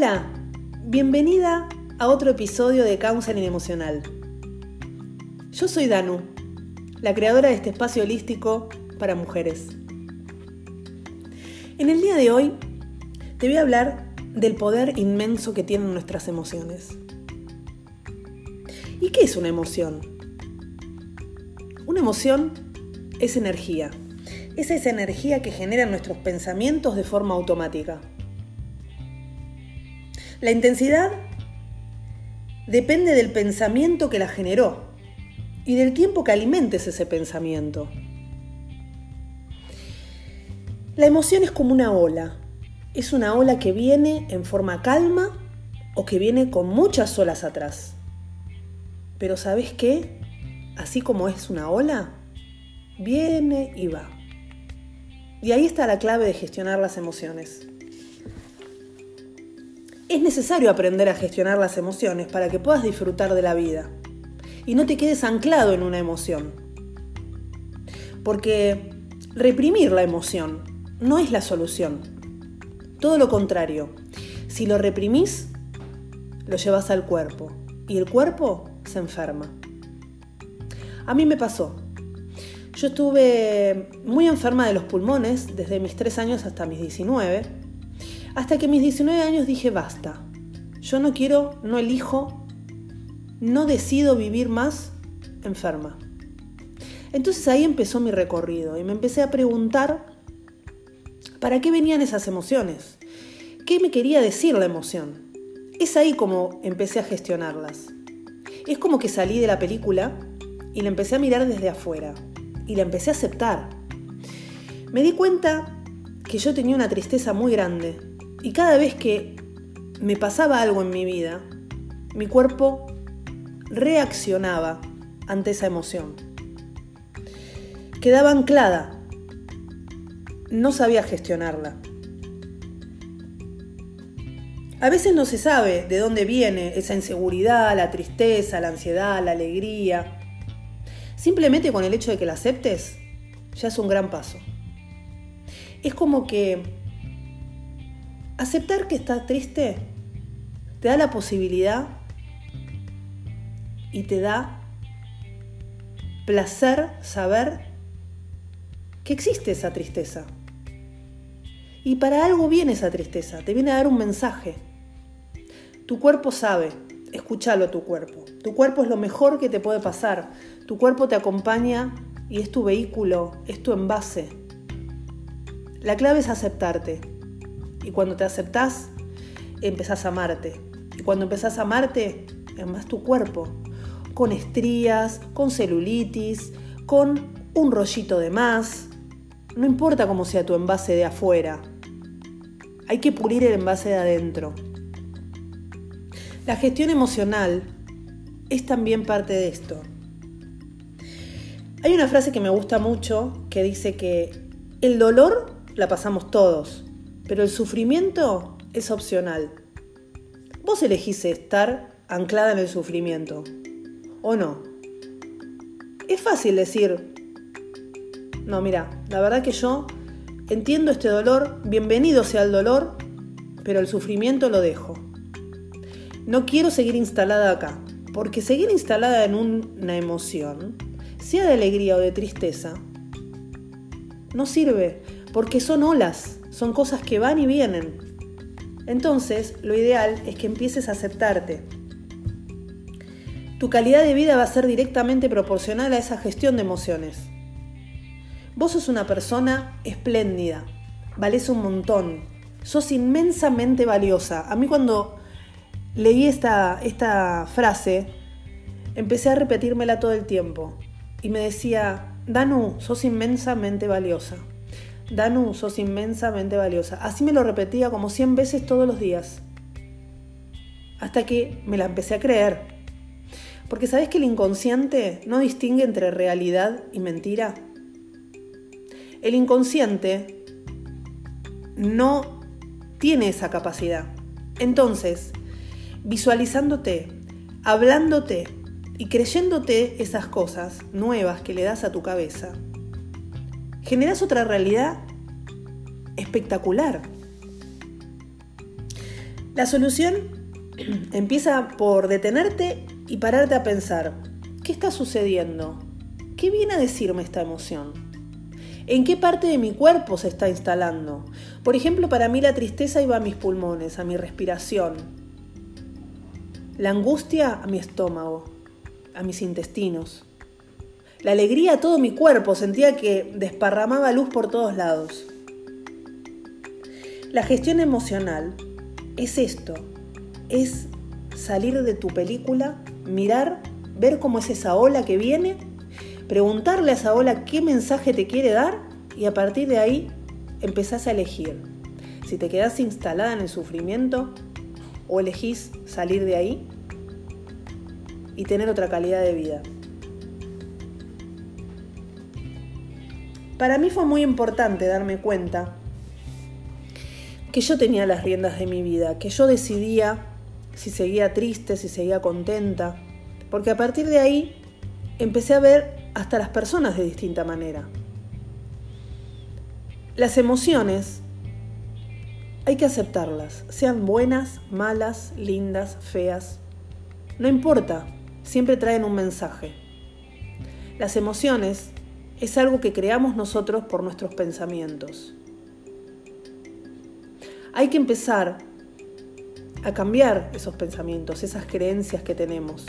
Hola, bienvenida a otro episodio de Counseling Emocional. Yo soy Danu, la creadora de este espacio holístico para mujeres. En el día de hoy te voy a hablar del poder inmenso que tienen nuestras emociones. ¿Y qué es una emoción? Una emoción es energía. Es esa energía que genera nuestros pensamientos de forma automática. La intensidad depende del pensamiento que la generó y del tiempo que alimentes ese pensamiento. La emoción es como una ola. Es una ola que viene en forma calma o que viene con muchas olas atrás. Pero ¿sabes qué? Así como es una ola, viene y va. Y ahí está la clave de gestionar las emociones. Es necesario aprender a gestionar las emociones para que puedas disfrutar de la vida y no te quedes anclado en una emoción. Porque reprimir la emoción no es la solución. Todo lo contrario. Si lo reprimís, lo llevas al cuerpo y el cuerpo se enferma. A mí me pasó. Yo estuve muy enferma de los pulmones desde mis 3 años hasta mis 19. Hasta que mis 19 años dije basta. Yo no quiero, no elijo, no decido vivir más enferma. Entonces ahí empezó mi recorrido y me empecé a preguntar ¿Para qué venían esas emociones? ¿Qué me quería decir la emoción? Es ahí como empecé a gestionarlas. Es como que salí de la película y la empecé a mirar desde afuera y la empecé a aceptar. Me di cuenta que yo tenía una tristeza muy grande y cada vez que me pasaba algo en mi vida, mi cuerpo reaccionaba ante esa emoción. Quedaba anclada no sabía gestionarla. A veces no se sabe de dónde viene esa inseguridad, la tristeza, la ansiedad, la alegría. Simplemente con el hecho de que la aceptes, ya es un gran paso. Es como que aceptar que estás triste te da la posibilidad y te da placer saber que existe esa tristeza. Y para algo viene esa tristeza, te viene a dar un mensaje. Tu cuerpo sabe, escúchalo tu cuerpo. Tu cuerpo es lo mejor que te puede pasar. Tu cuerpo te acompaña y es tu vehículo, es tu envase. La clave es aceptarte. Y cuando te aceptás, empezás a amarte. Y cuando empezás a amarte, amas tu cuerpo. Con estrías, con celulitis, con un rollito de más. No importa cómo sea tu envase de afuera, hay que pulir el envase de adentro. La gestión emocional es también parte de esto. Hay una frase que me gusta mucho que dice que el dolor la pasamos todos, pero el sufrimiento es opcional. Vos elegís estar anclada en el sufrimiento, ¿o no? Es fácil decir, no, mira, la verdad que yo Entiendo este dolor, bienvenido sea el dolor, pero el sufrimiento lo dejo. No quiero seguir instalada acá, porque seguir instalada en una emoción, sea de alegría o de tristeza, no sirve, porque son olas, son cosas que van y vienen. Entonces, lo ideal es que empieces a aceptarte. Tu calidad de vida va a ser directamente proporcional a esa gestión de emociones. Vos sos una persona espléndida, vales un montón, sos inmensamente valiosa. A mí cuando leí esta, esta frase, empecé a repetírmela todo el tiempo y me decía, Danu, sos inmensamente valiosa. Danu, sos inmensamente valiosa. Así me lo repetía como 100 veces todos los días. Hasta que me la empecé a creer. Porque sabes que el inconsciente no distingue entre realidad y mentira. El inconsciente no tiene esa capacidad. Entonces, visualizándote, hablándote y creyéndote esas cosas nuevas que le das a tu cabeza, generas otra realidad espectacular. La solución empieza por detenerte y pararte a pensar, ¿qué está sucediendo? ¿Qué viene a decirme esta emoción? ¿En qué parte de mi cuerpo se está instalando? Por ejemplo, para mí la tristeza iba a mis pulmones, a mi respiración. La angustia a mi estómago, a mis intestinos. La alegría a todo mi cuerpo, sentía que desparramaba luz por todos lados. La gestión emocional es esto, es salir de tu película, mirar, ver cómo es esa ola que viene, preguntarle a esa ola qué mensaje te quiere dar y a partir de ahí empezás a elegir. Si te quedas instalada en el sufrimiento o elegís salir de ahí y tener otra calidad de vida. Para mí fue muy importante darme cuenta que yo tenía las riendas de mi vida, que yo decidía si seguía triste, si seguía contenta, porque a partir de ahí empecé a ver hasta las personas de distinta manera. Las emociones hay que aceptarlas, sean buenas, malas, lindas, feas, no importa, siempre traen un mensaje. Las emociones es algo que creamos nosotros por nuestros pensamientos. Hay que empezar a cambiar esos pensamientos, esas creencias que tenemos.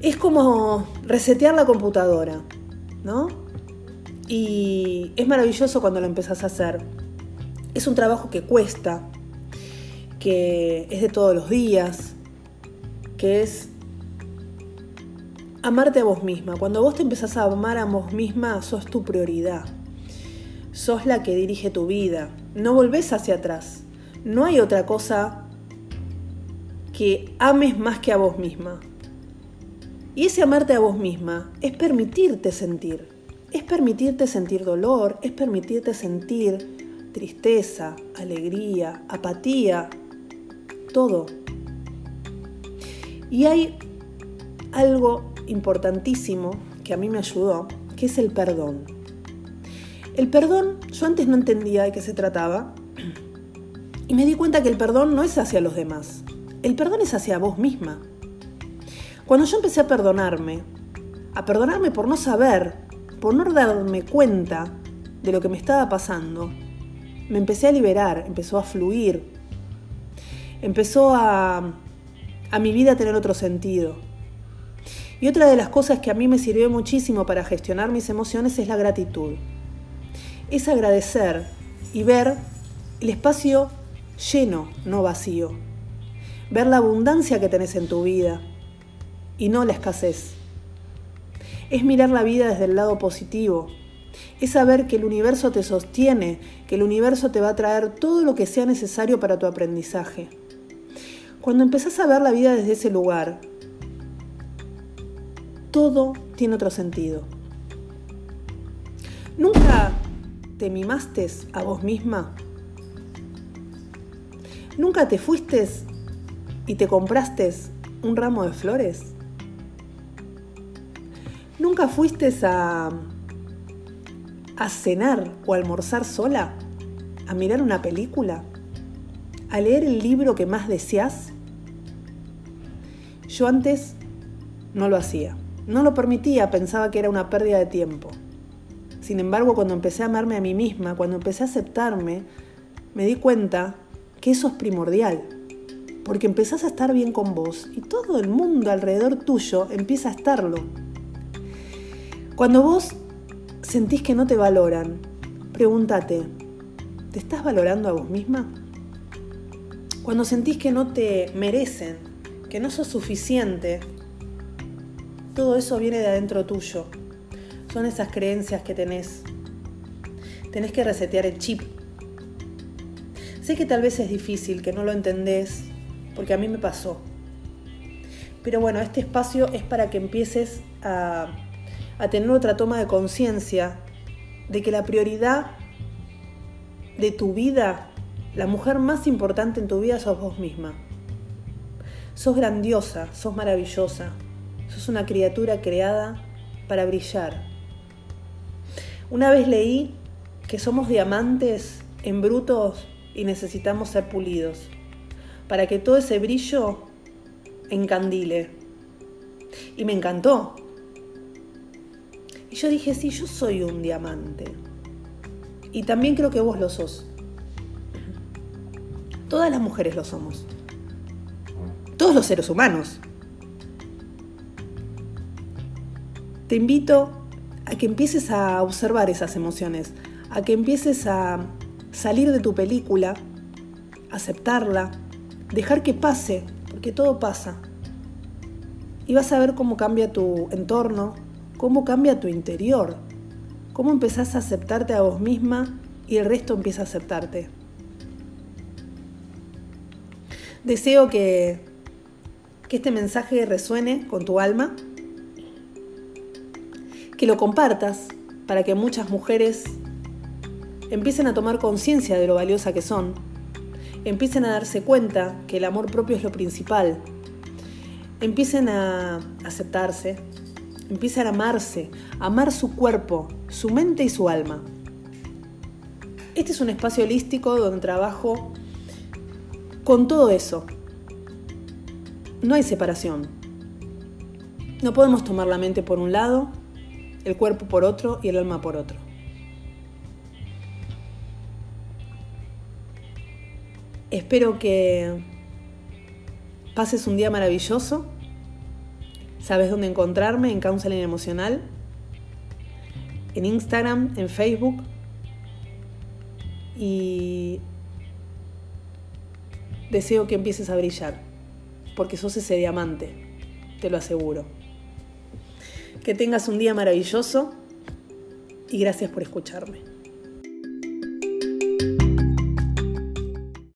Es como resetear la computadora, ¿no? Y es maravilloso cuando lo empezás a hacer. Es un trabajo que cuesta, que es de todos los días, que es amarte a vos misma. Cuando vos te empezás a amar a vos misma, sos tu prioridad. Sos la que dirige tu vida. No volvés hacia atrás. No hay otra cosa que ames más que a vos misma. Y ese amarte a vos misma es permitirte sentir. Es permitirte sentir dolor, es permitirte sentir tristeza, alegría, apatía, todo. Y hay algo importantísimo que a mí me ayudó, que es el perdón. El perdón, yo antes no entendía de qué se trataba y me di cuenta que el perdón no es hacia los demás, el perdón es hacia vos misma. Cuando yo empecé a perdonarme, a perdonarme por no saber, por no darme cuenta de lo que me estaba pasando, me empecé a liberar, empezó a fluir, empezó a, a mi vida a tener otro sentido. Y otra de las cosas que a mí me sirvió muchísimo para gestionar mis emociones es la gratitud. Es agradecer y ver el espacio lleno, no vacío. Ver la abundancia que tenés en tu vida y no la escasez. Es mirar la vida desde el lado positivo. Es saber que el universo te sostiene, que el universo te va a traer todo lo que sea necesario para tu aprendizaje. Cuando empezás a ver la vida desde ese lugar, todo tiene otro sentido. ¿Nunca te mimaste a vos misma? ¿Nunca te fuiste y te compraste un ramo de flores? ¿Nunca fuiste a, a cenar o almorzar sola? ¿A mirar una película? ¿A leer el libro que más deseas? Yo antes no lo hacía. No lo permitía, pensaba que era una pérdida de tiempo. Sin embargo, cuando empecé a amarme a mí misma, cuando empecé a aceptarme, me di cuenta que eso es primordial. Porque empezás a estar bien con vos y todo el mundo alrededor tuyo empieza a estarlo. Cuando vos sentís que no te valoran, pregúntate, ¿te estás valorando a vos misma? Cuando sentís que no te merecen, que no sos suficiente, todo eso viene de adentro tuyo. Son esas creencias que tenés. Tenés que resetear el chip. Sé que tal vez es difícil, que no lo entendés, porque a mí me pasó. Pero bueno, este espacio es para que empieces a, tener otra toma de conciencia de que la prioridad de tu vida, la mujer más importante en tu vida sos vos misma. Sos grandiosa, sos maravillosa, Sos una criatura creada para brillar. Una vez leí que somos diamantes en brutos y necesitamos ser pulidos para que todo ese brillo encandile. Y me encantó. Y yo dije, sí, yo soy un diamante. Y también creo que vos lo sos. Todas las mujeres lo somos. Todos los seres humanos. Te invito a que empieces a observar esas emociones, a que empieces a salir de tu película, aceptarla, dejar que pase, porque todo pasa. Y vas a ver cómo cambia tu entorno, cómo cambia tu interior, cómo empezás a aceptarte a vos misma y el resto empieza a aceptarte. Deseo que, que este mensaje resuene con tu alma, que lo compartas para que muchas mujeres empiecen a tomar conciencia de lo valiosa que son, empiecen a darse cuenta que el amor propio es lo principal, empiecen a aceptarse, empiecen a amarse, a amar su cuerpo, su mente y su alma. Este es un espacio holístico donde trabajo con todo eso. No hay separación. No podemos tomar la mente por un lado, el cuerpo por otro y el alma por otro. Espero que pases un día maravilloso. Sabes dónde encontrarme en Counseling Emocional, en Instagram, en Facebook. Y deseo que empieces a brillar, porque sos ese diamante, te lo aseguro. Que tengas un día maravilloso y gracias por escucharme.